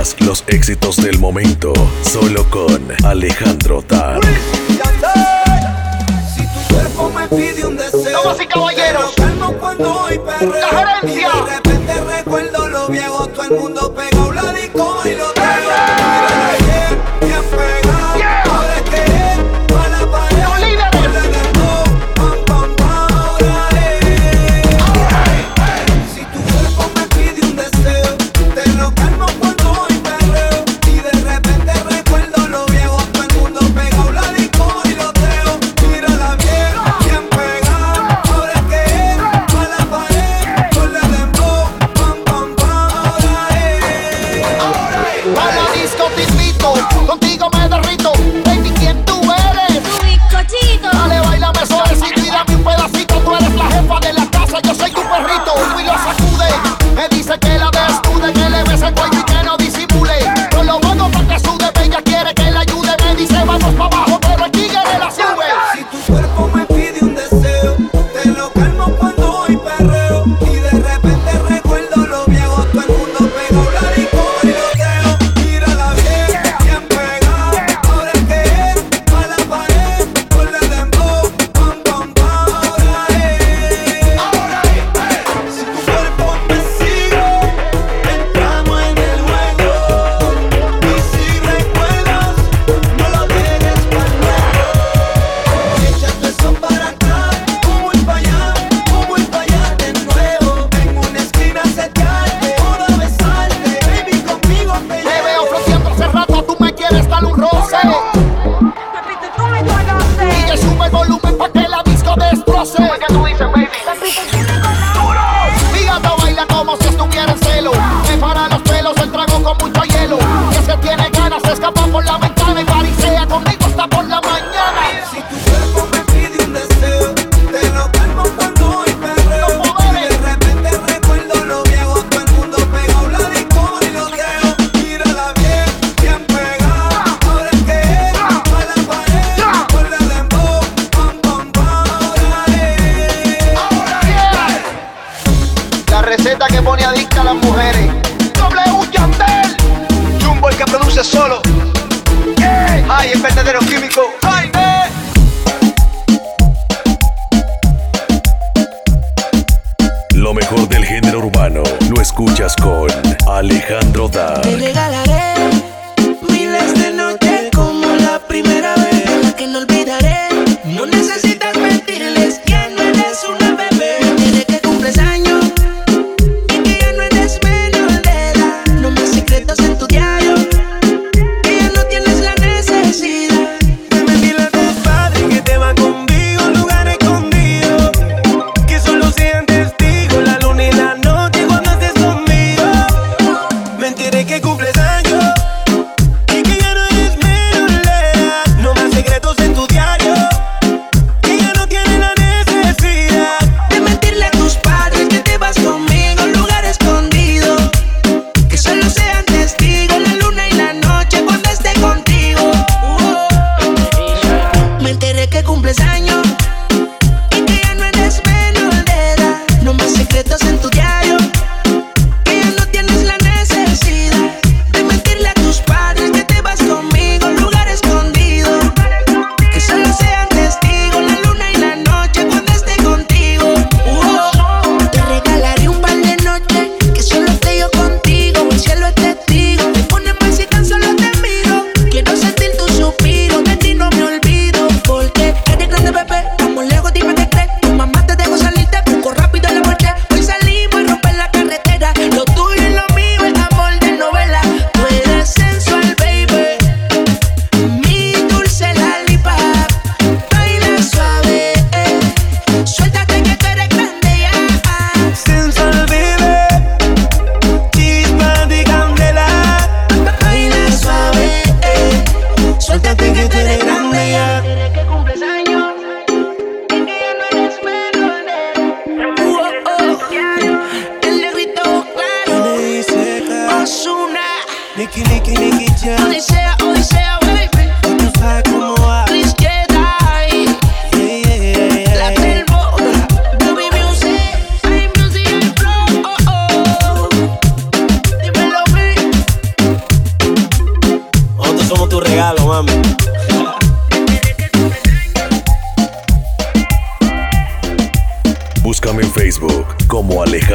escuchas los éxitos del momento solo con Alejandro Tan. Si tu cuerpo me pide un deseo, damas y caballeros, cuando hoy perreo, y de repente recuerdo lo viejo, todo el mundo pegó.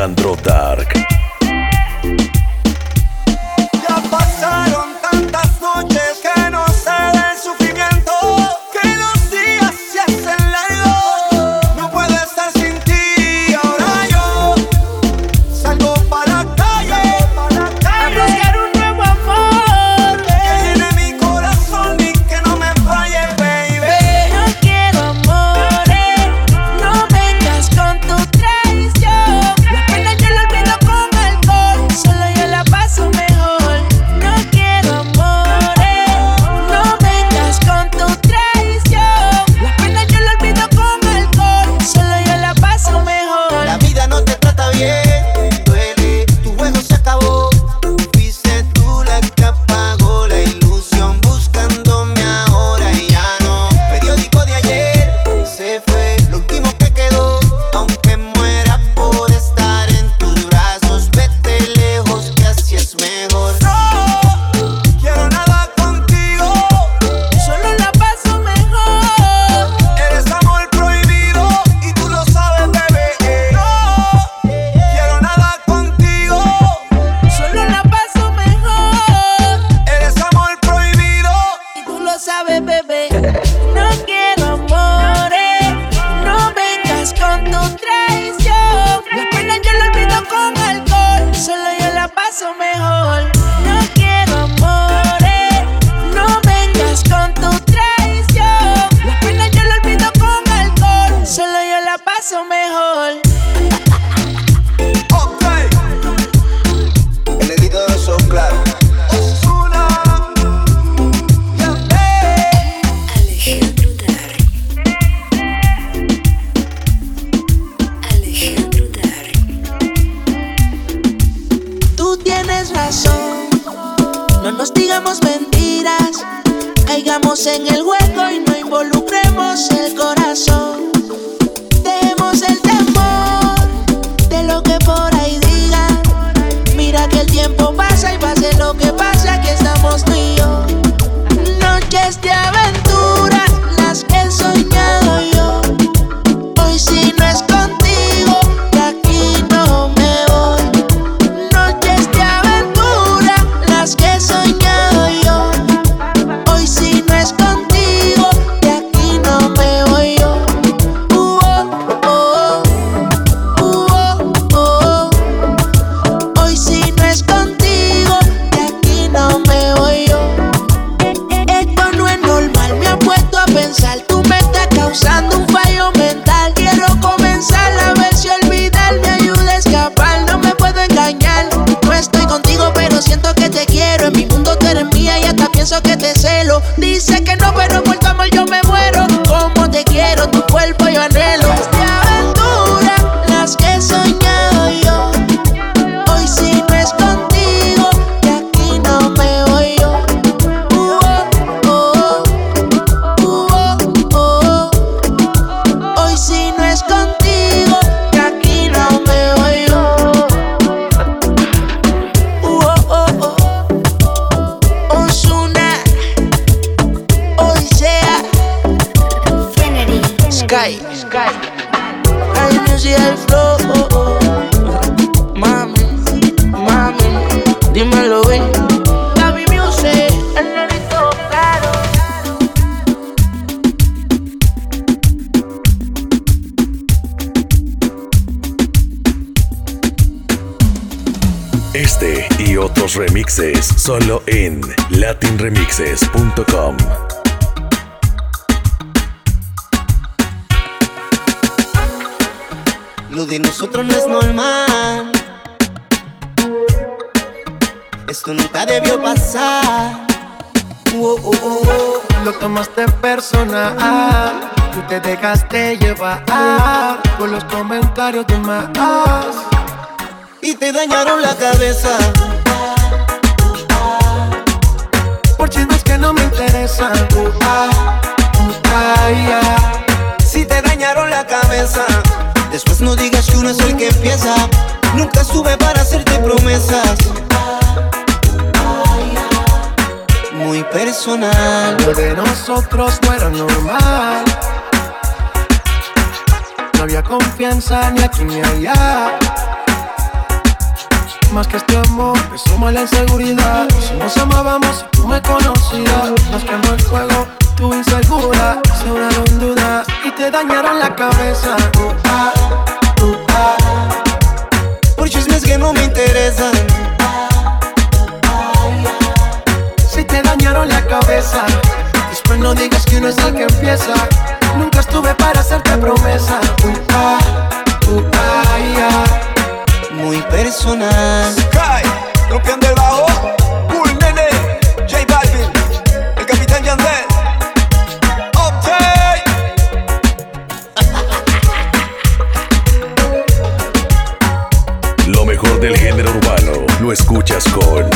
Alejandro Dark. Este y otros remixes solo en latinremixes.com. Lo de nosotros no es normal. Esto nunca debió pasar. Oh, oh, oh. Lo tomaste personal. Tú te dejaste llevar por los comentarios de más y te dañaron la cabeza. Por chismes que no me interesan. Si te dañaron la cabeza, después no digas que uno es el que empieza. Nunca estuve para hacerte promesas. Muy personal. Lo de nosotros no era normal. No había confianza ni aquí ni allá más que este amor, me suma la inseguridad. Si nos amábamos, tú me conocías. Nos quemó el fuego, tú insegura. Sobraron dudas y te dañaron la cabeza. Uh, ah, uh, ah. Por chismes que no me interesan. Si te dañaron la cabeza, después no digas que uno es el que empieza. Nunca estuve para hacerte promesa. Uh, ah, uh, ah muy personal. Sky, rompiendo el bajo. Cool nene, J Balvin, el capitán Yandel. Update. Lo mejor del género urbano lo escuchas con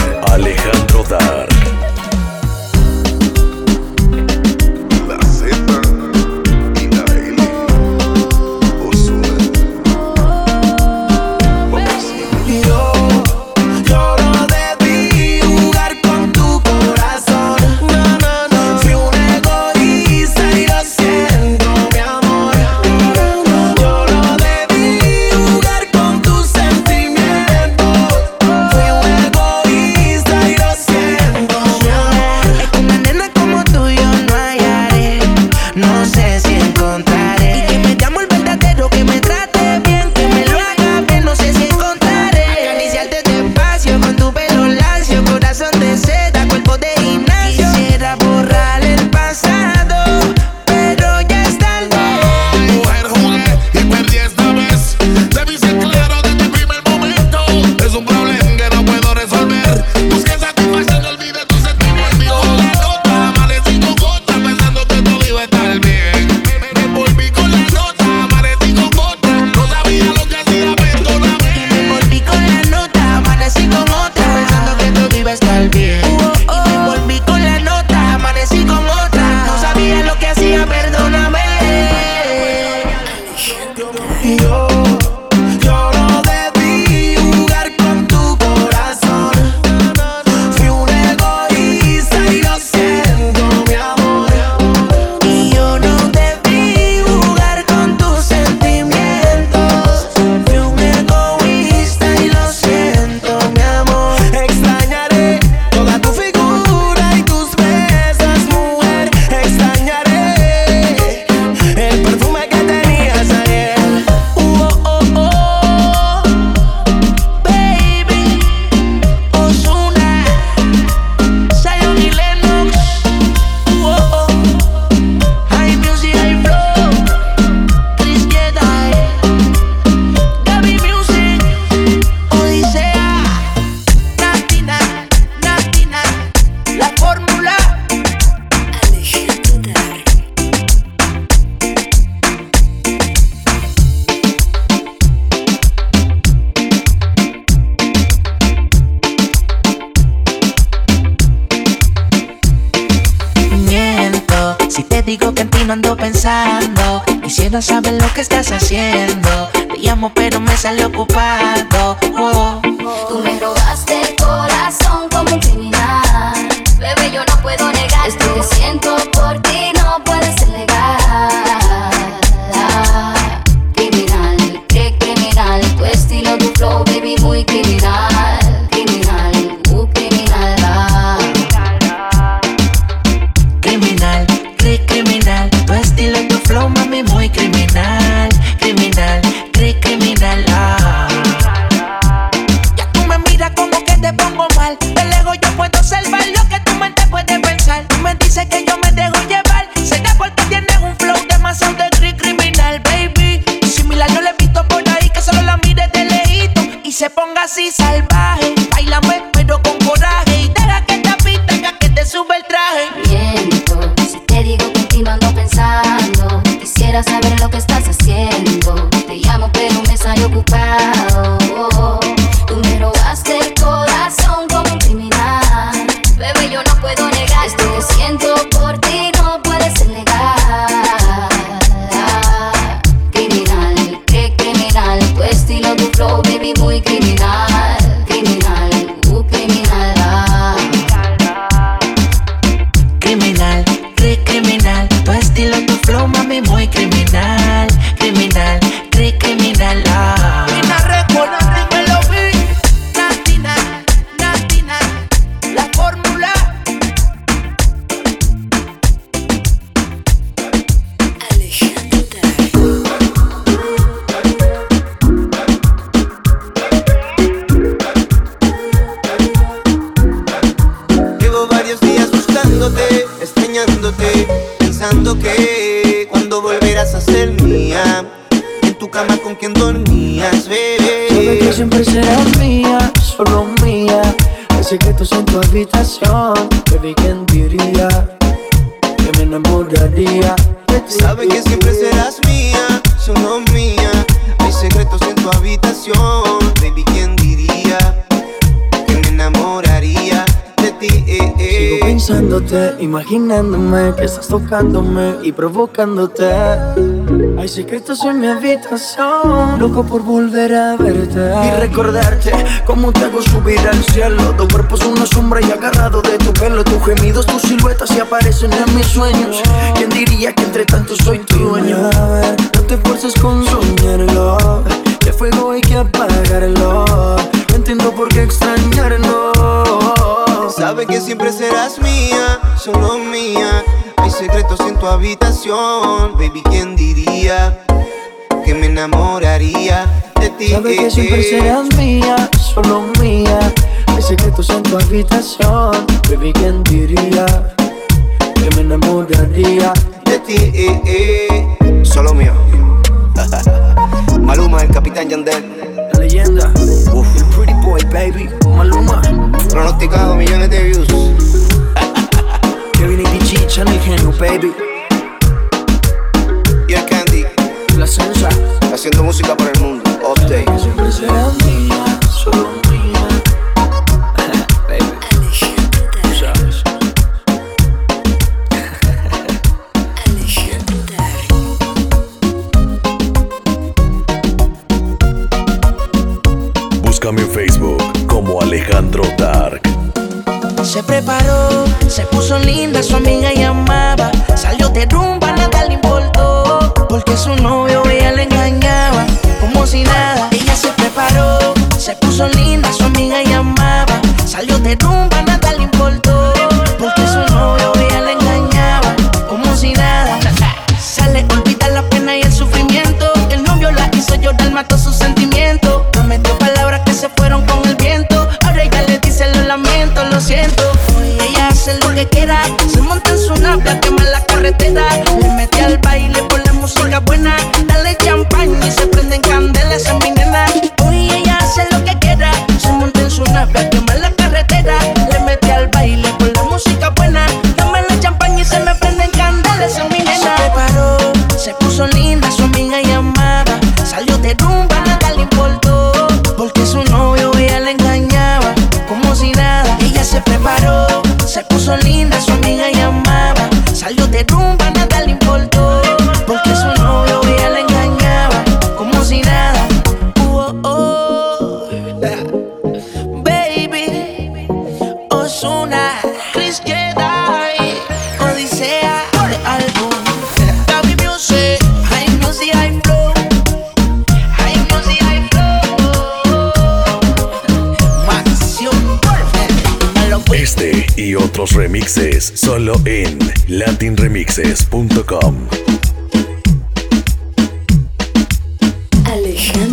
no ando pensando. Quisiera saber lo que estás haciendo. Te llamo, pero me sale ocupado. Oh. Que cuando volverás a ser mía, en tu cama con quien dormías, Sabes que bebé. siempre serás mía, solo mía. Hay secretos en tu habitación, baby, ¿quién diría que me enamoraría? Sabes que siempre serás mía, solo mía. Hay secretos en tu habitación, baby, ¿quién pensándote, imaginándome que estás tocándome y provocándote. Hay secretos en mi habitación, loco por volver a verte y recordarte cómo te hago subir al cielo. Tu cuerpo es una sombra y agarrado de tu pelo, tus gemidos, tus siluetas se aparecen en mis sueños. ¿Quién diría que entre tanto soy tu dueño? A ver, no te esfuerces con soñarlo, que fuego hay que apagarlo. No entiendo por qué extrañarlo. Sabes que siempre serás mía, solo mía. Hay secretos en tu habitación, baby, ¿quién diría que me enamoraría de ti? Sabes Eh, que siempre eh. serás mía, solo mía. Hay secretos en tu habitación, baby, ¿quién diría que me enamoraría? de ti? Este y otros remixes solo en latinremixes.com. Alejandro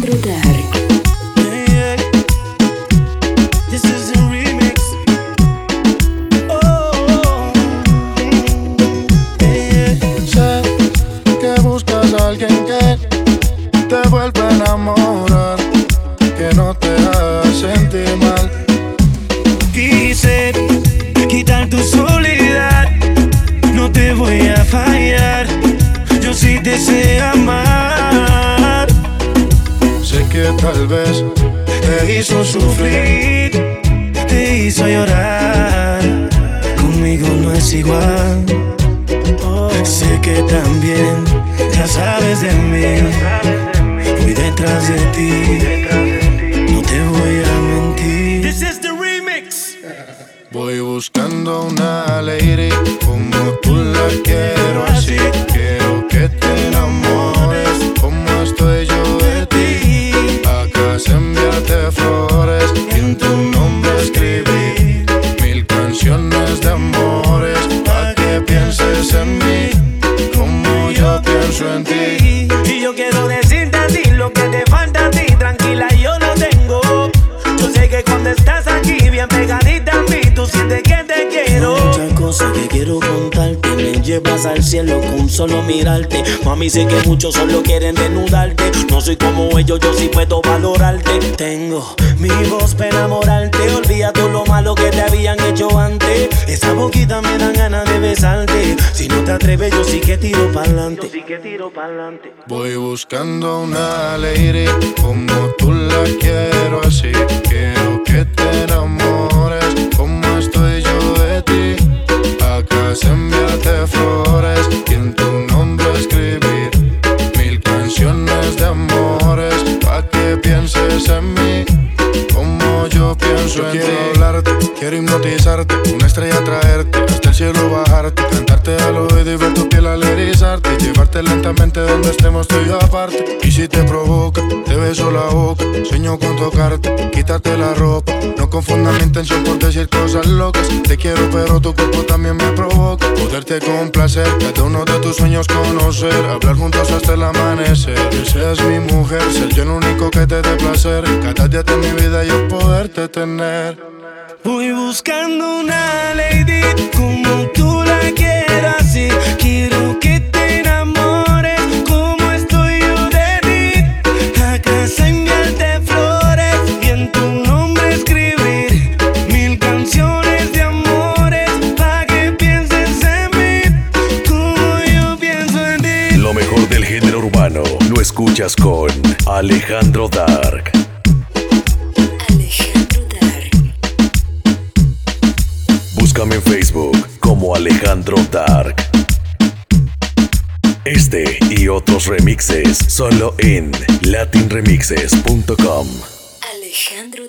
Te hizo sufrir, te hizo llorar. Conmigo no es igual. Sé que también ya sabes de mí. Fui detrás de ti. No te voy a mentir. This is the remix. Voy buscando una lady como tú la quiero Me llevas al cielo con solo mirarte. Mami, sé que muchos solo quieren desnudarte. No soy como ellos, yo sí puedo valorarte. Tengo mi voz para enamorarte. Olvida todo lo malo que te habían hecho antes. Esa boquita me dan ganas de besarte. Si no te atreves, yo sí que tiro pa'lante. Sí que tiro pa'lante. Voy buscando una lady como tú la quiero así. Quiero que te enamores como estoy yo. Acá se enviarte flores y en tu nombre lentamente donde estemos tú y yo aparte. Y si te provoca, te beso la boca, sueño con tocarte, quitarte la ropa. No confundas mi intención por decir cosas locas. Te quiero, pero tu cuerpo también me provoca. Poderte complacer, cada uno de tus sueños conocer, hablar juntos hasta el amanecer. Que seas mi mujer, ser yo el único que te dé placer. Cada día de mi vida yo poderte tener. Voy buscando una lady como tú la en latinremixes.com. Alejandro.